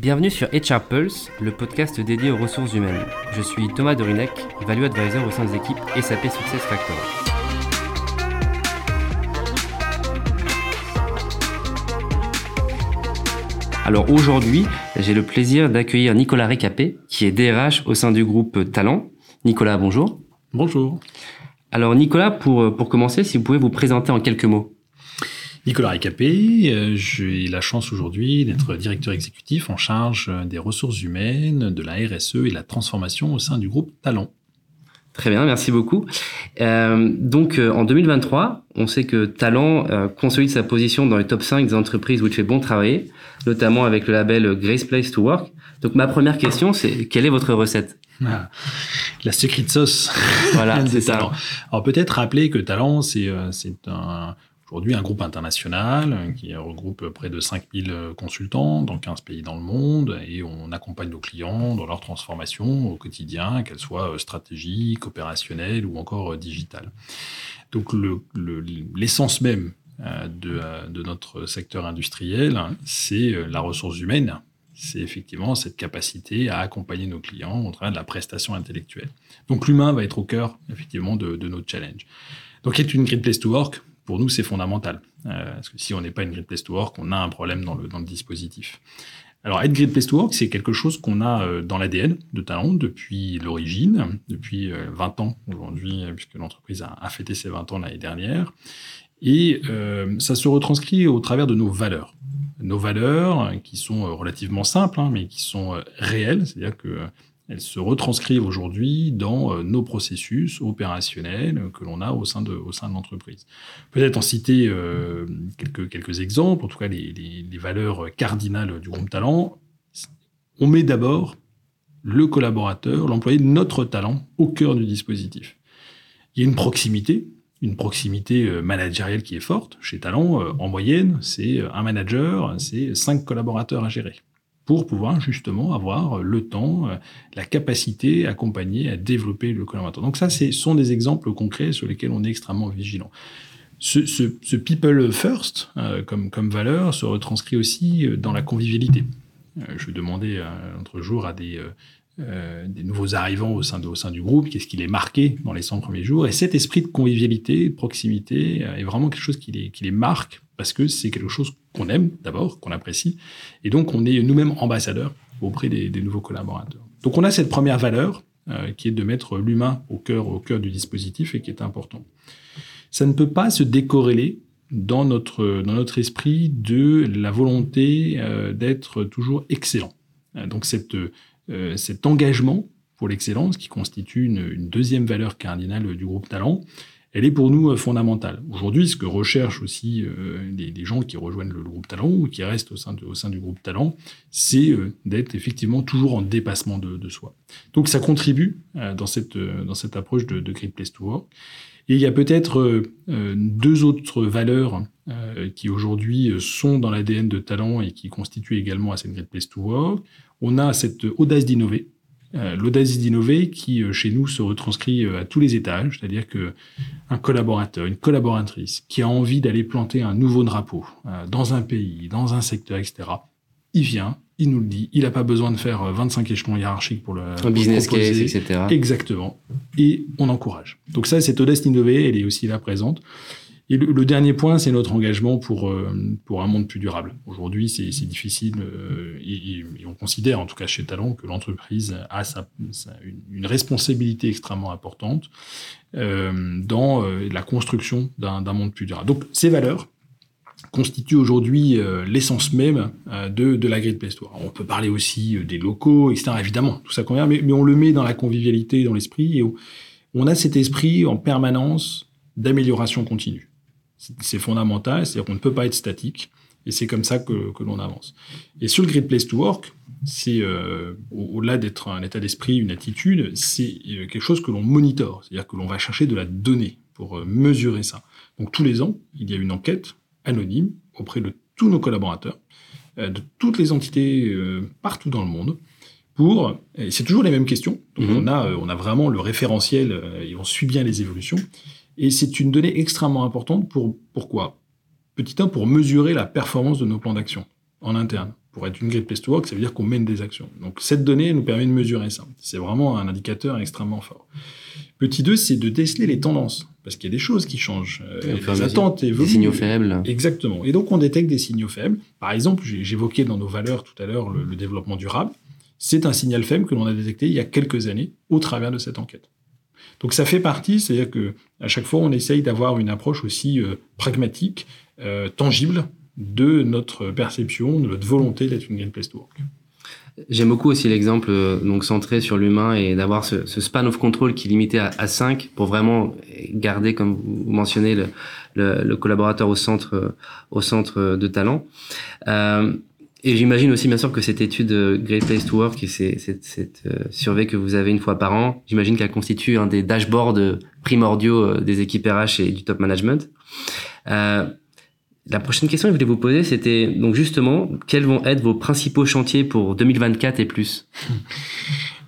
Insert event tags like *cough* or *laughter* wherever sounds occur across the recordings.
Bienvenue sur HR Pulse, le podcast dédié aux ressources humaines. Je suis Thomas Dorinec, Value Advisor au sein des équipes SAP Success Factor. Alors aujourd'hui, j'ai le plaisir d'accueillir Nicolas Récapé, qui est DRH au sein du groupe Talent. Nicolas, bonjour. Bonjour. Alors Nicolas, pour, pour commencer, si vous pouvez vous présenter en quelques mots. Nicolas Ricapé, euh, j'ai la chance aujourd'hui d'être directeur exécutif en charge des ressources humaines, de la RSE et la transformation au sein du groupe Talent. Très bien, merci beaucoup. Euh, donc euh, en 2023, on sait que Talent euh, consolide sa position dans les top 5 des entreprises où il fait bon travailler, notamment avec le label Grace Place to Work. Donc ma première question, c'est quelle est votre recette? Ah, La secret sauce. Voilà, *laughs* c'est ça. Alors peut-être rappeler que Talent, c'est un aujourd'hui un groupe international qui regroupe près de 5000 consultants dans 15 pays dans le monde et on accompagne nos clients dans leur transformation au quotidien, qu'elle soit stratégique, opérationnelle ou encore digitale. Donc l'essence le, même euh, de, euh, notre secteur industriel, c'est euh, la ressource humaine. C'est effectivement cette capacité à accompagner nos clients au travers de la prestation intellectuelle. Donc l'humain va être au cœur effectivement de, de notre challenge. Donc, est une great place to work pour nous, c'est fondamental. Euh, parce que si on n'est pas une Great Place to Work, on a un problème dans le, dans le dispositif. Alors, être Great Place to Work, c'est quelque chose qu'on a euh, dans l'ADN de Talent depuis l'origine, depuis 20 euh, ans aujourd'hui, puisque l'entreprise a, fêté ses 20 ans l'année dernière. Et ça se retranscrit au travers de nos valeurs. Nos valeurs qui sont relativement simples, hein, mais qui sont réelles, c'est-à-dire que elles se retranscrivent aujourd'hui dans euh, nos processus opérationnels que l'on a au sein de, au sein de l'entreprise. Peut-être en citer euh, quelques, quelques exemples, en tout cas les, les, valeurs cardinales du groupe talent. On met d'abord le collaborateur, l'employé, notre talent au cœur du dispositif. Il y a une proximité, une proximité euh, managériale qui est forte. Chez Talent, en moyenne, c'est un manager, c'est cinq collaborateurs à gérer pour pouvoir justement avoir le temps, euh, la capacité à accompagner, à développer le collaborateur. Donc ça, ce sont des exemples concrets sur lesquels on est extrêmement vigilant. Ce, ce, ce people first, euh, comme, comme valeur, se retranscrit aussi euh, dans la convivialité. Euh, je demandais l'autre jour à des, euh, des nouveaux arrivants au sein, du groupe, qu'est-ce qui les marquait dans les 100 premiers jours. Et cet esprit de convivialité, de proximité, est vraiment quelque chose qui les, marque parce que c'est quelque chose qu'on aime d'abord, qu'on apprécie, et donc on est nous-mêmes ambassadeurs auprès des, nouveaux collaborateurs. Donc on a cette première valeur euh, qui est de mettre l'humain au cœur, au cœur du dispositif et qui est important. Ça ne peut pas se décorréler dans notre, dans notre esprit de la volonté euh, d'être toujours excellent. Euh, donc cette, euh, cet engagement pour l'excellence, qui constitue une, deuxième valeur cardinale du groupe Talent, elle est pour nous euh, fondamentale. Aujourd'hui, ce que recherchent aussi euh, les, gens qui rejoignent le, groupe Talent ou qui restent au sein, du groupe Talent, c'est euh, d'être effectivement toujours en dépassement de, soi. Donc ça contribue dans, cette, approche de, de Great Place to Work. Et il y a peut-être deux autres valeurs qui aujourd'hui sont dans l'ADN de Talent et qui constituent également à cette Great Place to Work. On a cette audace d'innover, euh, l'audace d'innover qui, euh, chez nous, se retranscrit euh, à tous les étages, c'est-à-dire que un collaborateur, une collaboratrice qui a envie d'aller planter un nouveau drapeau dans un pays, dans un secteur, etc., il vient, il nous le dit, il n'a pas besoin de faire 25 échelons hiérarchiques pour le un business case, etc. Exactement. Et on encourage. Donc ça, cette audace d'innover, elle est aussi là présente. Et le, le, dernier point, c'est notre engagement pour, euh, pour un monde plus durable. Aujourd'hui, c'est difficile euh, et, et, on considère, en tout cas chez Talent, que l'entreprise a sa, sa, une, une, responsabilité extrêmement importante euh, dans la construction d'un monde plus durable. Donc, ces valeurs constituent aujourd'hui euh, l'essence même de, de la Great Place On peut parler aussi des locaux, etc. Évidemment, tout ça convient, mais, mais on le met dans la convivialité, dans l'esprit, et on, on a cet esprit en permanence d'amélioration continue c'est fondamental, c'est-à-dire qu'on ne peut pas être statique, et c'est comme ça que, que l'on avance. Et sur le Great Place to Work, c'est euh, au-delà d'être un état d'esprit, une attitude, c'est euh, quelque chose que l'on monitore, c'est-à-dire que l'on va chercher de la donnée pour euh, mesurer ça. Donc tous les ans, il y a une enquête anonyme auprès de tous nos collaborateurs, euh, de toutes les entités euh, partout dans le monde, pour, c'est toujours les mêmes questions, donc mmh. on, a, on a vraiment le référentiel et on suit bien les évolutions, et c'est une donnée extrêmement importante pour pourquoi Petit 1, pour mesurer la performance de nos plans d'action en interne, Pour être une Great Place to Work, ça veut dire qu'on mène des actions. Donc cette donnée nous permet de mesurer ça. C'est vraiment un indicateur extrêmement fort. Petit 2, c'est de déceler les tendances, parce qu'il y a des choses qui changent. Et Euh, les attentes évoluent. Des signaux faibles. Exactement. Et donc, on détecte des signaux faibles. Par exemple, j'ai- j'évoquais dans nos valeurs tout à l'heure le, le développement durable. C'est un signal faible que l'on a détecté il y a quelques années au travers de cette enquête. Donc, ça fait partie, c'est-à-dire que à chaque fois, on essaye d'avoir une approche aussi euh, pragmatique, euh, tangible de notre perception, de notre volonté d'être une Green Place to Work. J'aime beaucoup aussi l'exemple euh, donc centré sur l'humain et d'avoir ce, ce span of control qui est limité à, à 5 pour vraiment garder, comme vous mentionnez, le, le, le collaborateur au centre, euh, au centre de talent. Euh, et j'imagine aussi bien sûr que cette étude euh, Great Place to Work et c'est- cette, cette euh, survey que vous avez une fois par an, j'imagine qu'elle constitue un des dashboards euh, primordiaux euh, des équipes RH et du top management. Euh, la prochaine question que je voulais vous poser, c'était donc justement, quels vont être vos principaux chantiers pour 2024 et plus? *laughs*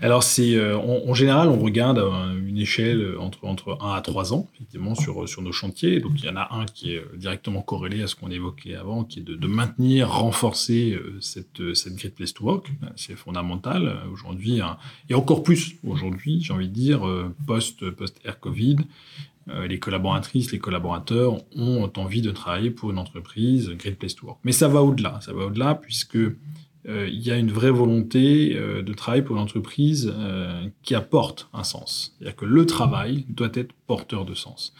Alors, c'est euh, en, général, on regarde euh, une échelle entre, entre 1 à 3 ans, effectivement, sur, sur nos chantiers. Donc, il y en a un qui est euh, directement corrélé à ce qu'on évoquait avant, qui est de, maintenir, renforcer euh, cette, euh, cette Great Place to Work. C'est fondamental euh, aujourd'hui, hein, et encore plus aujourd'hui, j'ai envie de dire, euh, post, post-Air Covid. euh, les collaboratrices, les collaborateurs ont envie de travailler pour une entreprise Great Place to Work. Mais ça va au-delà, ça va au-delà puisque euh, il y a une vraie volonté euh, de travail pour l'entreprise euh, qui apporte un sens. C'est-à-dire que le travail doit être porteur de sens.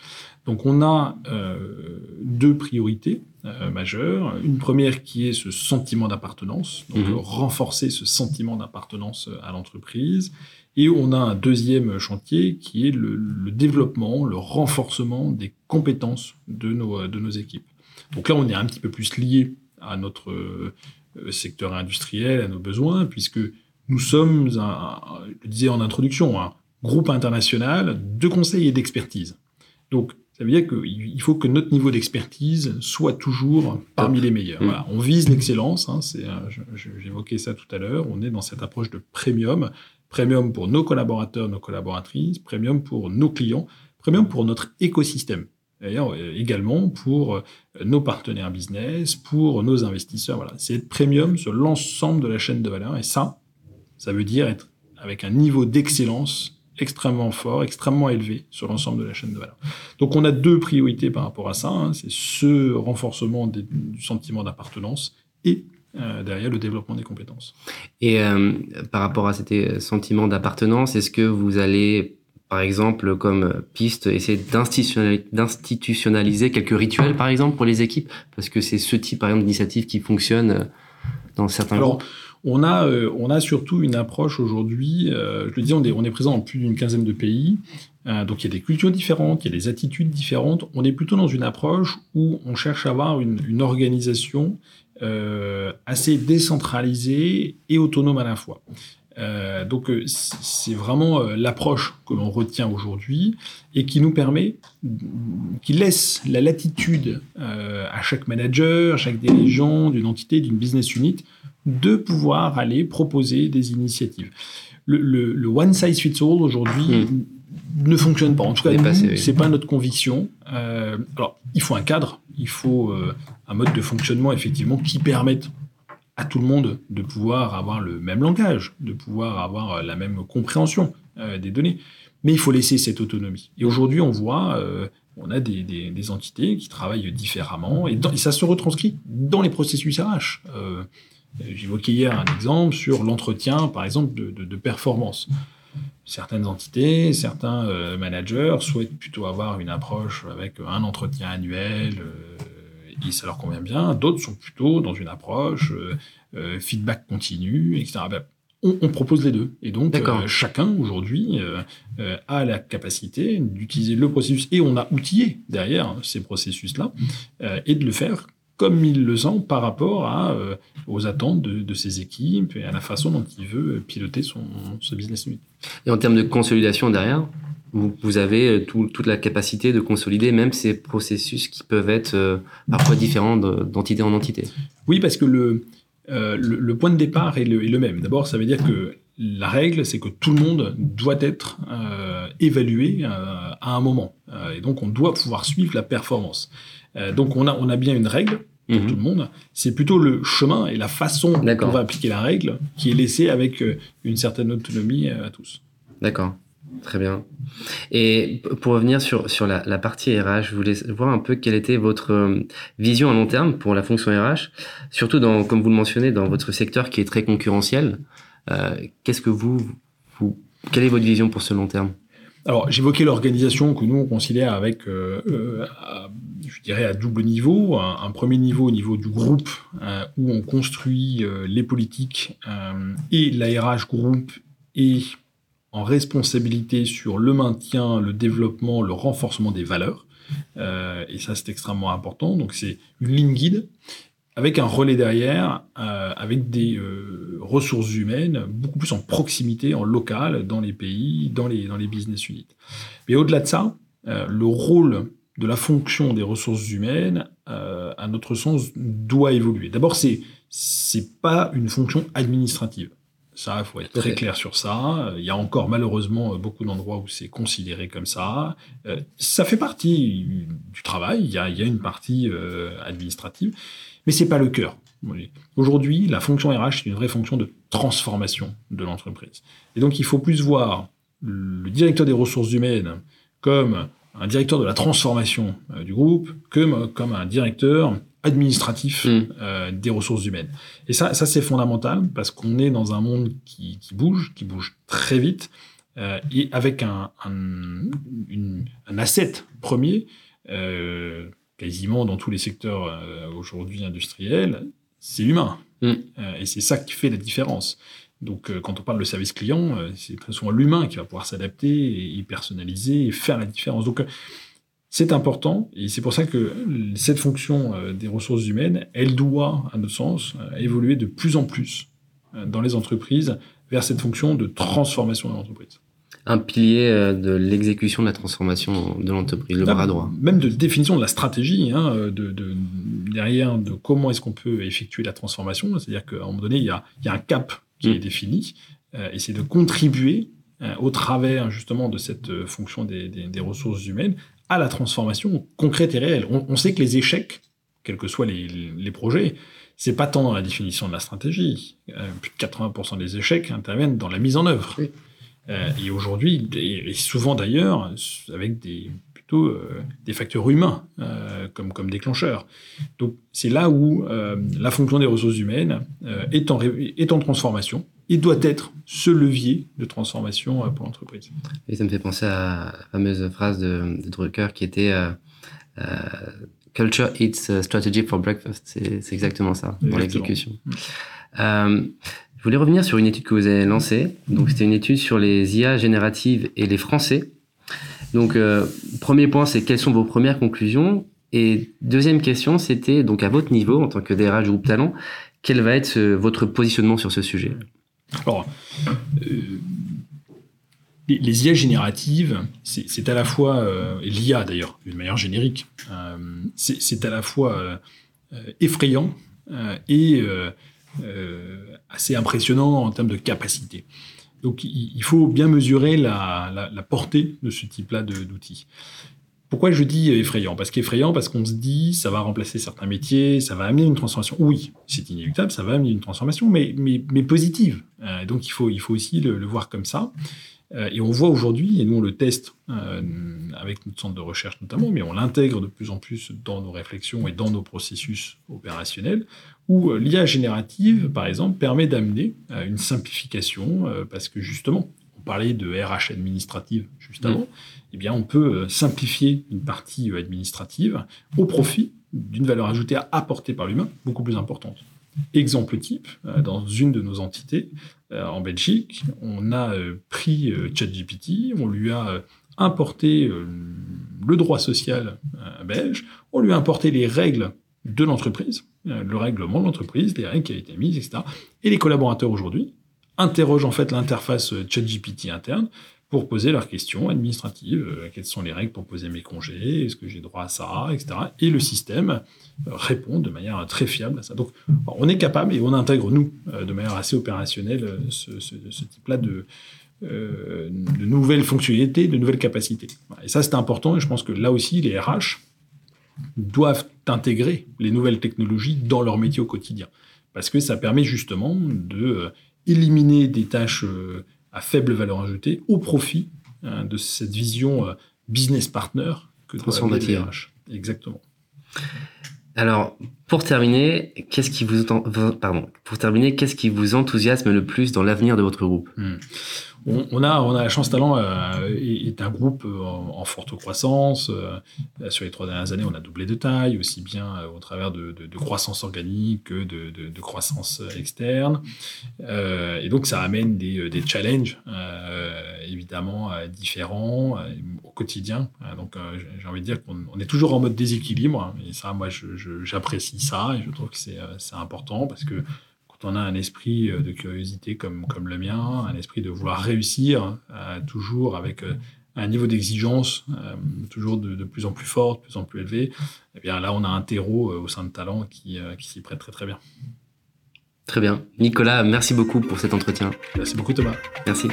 Donc on a euh, deux priorités euh, majeures. Une première qui est ce sentiment d'appartenance, donc Mhm. euh, renforcer ce sentiment d'appartenance euh, à l'entreprise. Et on a un deuxième chantier qui est le, le développement, le renforcement des compétences de nos, de nos équipes. Donc là, on est un petit peu plus lié à notre euh, secteur industriel, à nos besoins, puisque nous sommes, un, un- je le disais en introduction, un groupe international de conseil et d'expertise. Donc, ça veut dire qu'il il faut que notre niveau d'expertise soit toujours parmi les meilleurs. Mm. Voilà, on vise l'excellence, hein, euh, j'évoquais ça tout à l'heure, on est dans cette approche de premium, premium pour nos collaborateurs, nos collaboratrices, premium pour nos clients, premium pour notre écosystème. D'ailleurs, euh, également pour euh, nos partenaires business, pour nos investisseurs. Voilà, c'est être premium sur l'ensemble de la chaîne de valeur. Et ça, ça veut dire être avec un niveau d'excellence extrêmement fort, extrêmement élevé sur l'ensemble de la chaîne de valeur. Donc on a deux priorités par rapport à ça. hein. C'est ce renforcement du sentiment d'appartenance et euh, derrière le développement des compétences. Et par rapport à cet sentiment d'appartenance, est-ce que vous allez, par exemple, comme piste, essayer d'institutionnali- d'institutionnaliser quelques rituels, par exemple, pour les équipes? Parce que c'est ce type, par exemple, d'initiative qui fonctionne euh, dans certains Alors, groupes. on a, euh, on a surtout une approche aujourd'hui, euh, je le dis, on est, on est présent dans plus d'une quinzaine de pays, euh, donc il y a des cultures différentes, il y a des attitudes différentes. On est plutôt dans une approche où on cherche à avoir une, une organisation euh, assez décentralisée et autonome à la fois. Euh, donc euh, c'est vraiment euh, l'approche que l'on retient aujourd'hui et qui nous permet, qui laisse la latitude euh, à chaque manager, à chaque dirigeant d'une entité, d'une business unit, de pouvoir aller proposer des initiatives. Le, le- le one size fits all aujourd'hui ne fonctionne pas. En tout cas, c'est pas notre conviction. Euh, alors, il faut un cadre, il faut un mode de fonctionnement effectivement qui permette à tout le monde de pouvoir avoir le même langage, de pouvoir avoir euh, la même compréhension euh, des données. Mais il faut laisser cette autonomie. Et aujourd'hui, on voit, euh, on a des, entités qui travaillent différemment, et, ça se retranscrit dans les processus RH. Euh, J'évoquais hier un exemple sur l'entretien, par exemple, de, performance. Certaines entités, certains managers souhaitent plutôt avoir une approche avec un entretien annuel et ça leur convient bien. D'autres sont plutôt dans une approche euh, euh, feedback continu, etc. Ben, on, on propose les deux. Et donc, euh, chacun aujourd'hui euh, euh, a la capacité d'utiliser le processus et on a outillé derrière ces processus-là et de le faire comme il le sent par rapport à, aux attentes de, de ses équipes et à la façon dont il veut piloter son, ce business unit. Et en termes de consolidation derrière, vous, vous avez euh, tout- toute la capacité de consolider même ces processus qui peuvent être euh, parfois différents de- d'entité en entité. Oui, parce que le, euh, le, le point de départ est le, est le même. D'abord, ça veut dire que la règle, c'est que tout le monde doit être euh, évalué euh, à un moment. Euh, et donc, on doit pouvoir suivre la performance. Donc, on a, on a bien une règle pour Mhm. tout le monde. C'est plutôt le chemin et la façon dont on va appliquer la règle qui est laissée avec une certaine autonomie à tous. D'accord, très bien. Et pour revenir sur, sur la, partie RH, je voulais voir un peu quelle était votre euh, vision à long terme pour la fonction RH, surtout dans, comme vous le mentionnez, dans votre secteur qui est très concurrentiel. Euh, Qu'est-ce que vous, vous, quelle est votre vision pour ce long terme? Alors, j'évoquais l'organisation que nous, on considère avec, euh, je dirais, à double niveau. Un, premier niveau au niveau du groupe, où on construit les politiques et l'ARH groupe et en responsabilité sur le maintien, le développement, le renforcement des valeurs. Euh, et ça, c'est extrêmement important. Donc, c'est une ligne guide avec un relais derrière, euh, avec des euh, ressources humaines beaucoup plus en proximité, en local, dans les pays, dans les, dans les business units. Mais au-delà de ça, euh, le rôle de la fonction des ressources humaines, euh, à notre sens, doit évoluer. D'abord, c'est c'est pas une fonction administrative. Ça, il faut être très clair sur ça. Il y a encore malheureusement beaucoup d'endroits où c'est considéré comme ça. Euh, ça fait partie du travail. Il y a, il y a une partie euh, administrative, mais c'est pas le cœur. Aujourd'hui, la fonction RH, c'est une vraie fonction de transformation de l'entreprise. Et donc, il faut plus voir le directeur des ressources humaines comme un directeur de la transformation euh, du groupe, comme, comme un directeur administratif Mm. euh, des ressources humaines. Et ça, ça c'est fondamental parce qu'on est dans un monde qui, qui bouge, qui bouge très vite, euh, et avec un, un, une- un asset premier, euh, quasiment dans tous les secteurs aujourd'hui industriels, c'est l'humain. Mm. Et c'est ça qui fait la différence. Donc, quand on parle de service client, c'est très souvent l'humain qui va pouvoir s'adapter et, personnaliser et faire la différence. Donc, c'est important et c'est pour ça que cette fonction euh, des ressources humaines, elle doit, à notre sens, euh, évoluer de plus en plus euh, dans les entreprises vers cette fonction de transformation de l'entreprise. Un pilier de l'exécution de la transformation de l'entreprise, le bras droit. Même de définition de la stratégie, hein, de, de- derrière de comment est-ce qu'on peut effectuer la transformation. C'est-à-dire qu'à un moment donné, il y a, il y a un cap qui Mm. est défini, euh, et c'est de contribuer euh, au travers justement de cette fonction des, des- des ressources humaines à la transformation concrète et réelle. On, on sait que les échecs, quels que soient les, les projets, c'est pas tant dans la définition de la stratégie. Euh, plus de 80% des échecs interviennent dans la mise en œuvre. Oui. Euh, et aujourd'hui, et souvent d'ailleurs, avec des plutôt euh, des facteurs humains comme, comme déclencheurs. Donc c'est là où la fonction des ressources humaines est, en, est en transformation et doit être ce levier de transformation euh, pour l'entreprise. Et ça me fait penser à la fameuse phrase de, de Drucker qui était euh, euh, Culture eats strategy for breakfast. C'est exactement ça, dans l'exécution. Euh, je voulais revenir sur une étude que vous avez lancée. Donc, c'était une étude sur les IA génératives et les Français. Donc, euh, premier point, c'est quelles sont vos premières conclusions? Et deuxième question, c'était donc à votre niveau, en tant que DRH du groupe Talent, quel va être ce- votre positionnement sur ce sujet? Alors, euh, les, IA génératives, c'est à la fois, euh, l'IA d'ailleurs, d'une manière générique, euh, c'est à la fois effrayant et assez impressionnant en termes de capacité. Donc il, faut bien mesurer la, portée de ce type-là d'outils. Pourquoi je dis effrayant? Parce qu'effrayant, parce qu'on se dit, ça va remplacer certains métiers, ça va amener une transformation. Oui, c'est inéluctable, ça va amener une transformation, mais, mais, mais positive. Euh, donc il faut, il faut aussi le, voir comme ça. Euh, et on voit aujourd'hui, et nous on le teste euh, avec notre centre de recherche notamment, mais on l'intègre de plus en plus dans nos réflexions et dans nos processus opérationnels, où l'IA générative, par exemple, permet d'amener une simplification, parce que justement, parlait de RH administrative juste avant, eh bien on peut euh, simplifier une partie euh, administrative au profit d'une valeur ajoutée à apporter par l'humain beaucoup plus importante. Exemple type, euh, dans une de nos entités en Belgique, on a pris ChatGPT, on lui a importé le droit social belge, on lui a importé les règles de l'entreprise, le règlement de l'entreprise, les règles qui avaient été mises, etc. Et les collaborateurs aujourd'hui interrogent en fait l'interface euh, ChatGPT interne pour poser leurs questions administratives. Euh, quelles sont les règles pour poser mes congés Est-ce que j'ai droit à ça etc. Et le système euh, répond de manière très fiable à ça. Donc, on est capable et on intègre, nous, de manière assez opérationnelle, ce, type-là de, nouvelles fonctionnalités, de nouvelles capacités. Et ça, c'est important et je pense que là aussi, les RH doivent d'intégrer les nouvelles technologies dans leur métier au quotidien. Parce que ça permet justement de éliminer des tâches à faible valeur ajoutée au profit hein, de cette vision business partner que RH. Exactement. Alors, pour terminer, qu'est-ce qui vous pardon, pour terminer, qu'est-ce qui vous enthousiasme le plus dans l'avenir de votre groupe? Hmm on, a, on a la chance talent euh, est, un groupe euh, en, forte croissance. Euh, sur les trois dernières années, on a doublé de taille, aussi bien au travers de, croissance organique que de, croissance externe. et donc, ça amène des, challenges évidemment différents au quotidien. donc, j'ai envie de dire qu'on est toujours en mode déséquilibre. Hein, et ça, moi, j'apprécie ça et je trouve que c'est important parce que on a un esprit euh, de curiosité comme, comme le mien, un esprit de vouloir réussir, euh, toujours avec euh, un niveau d'exigence toujours de, plus en plus fort, de plus en plus élevé, eh bien là, on a un terreau au sein de Talent qui, qui s'y prête très très bien. Très bien. Nicolas, merci beaucoup pour cet entretien. Merci beaucoup Thomas. Merci.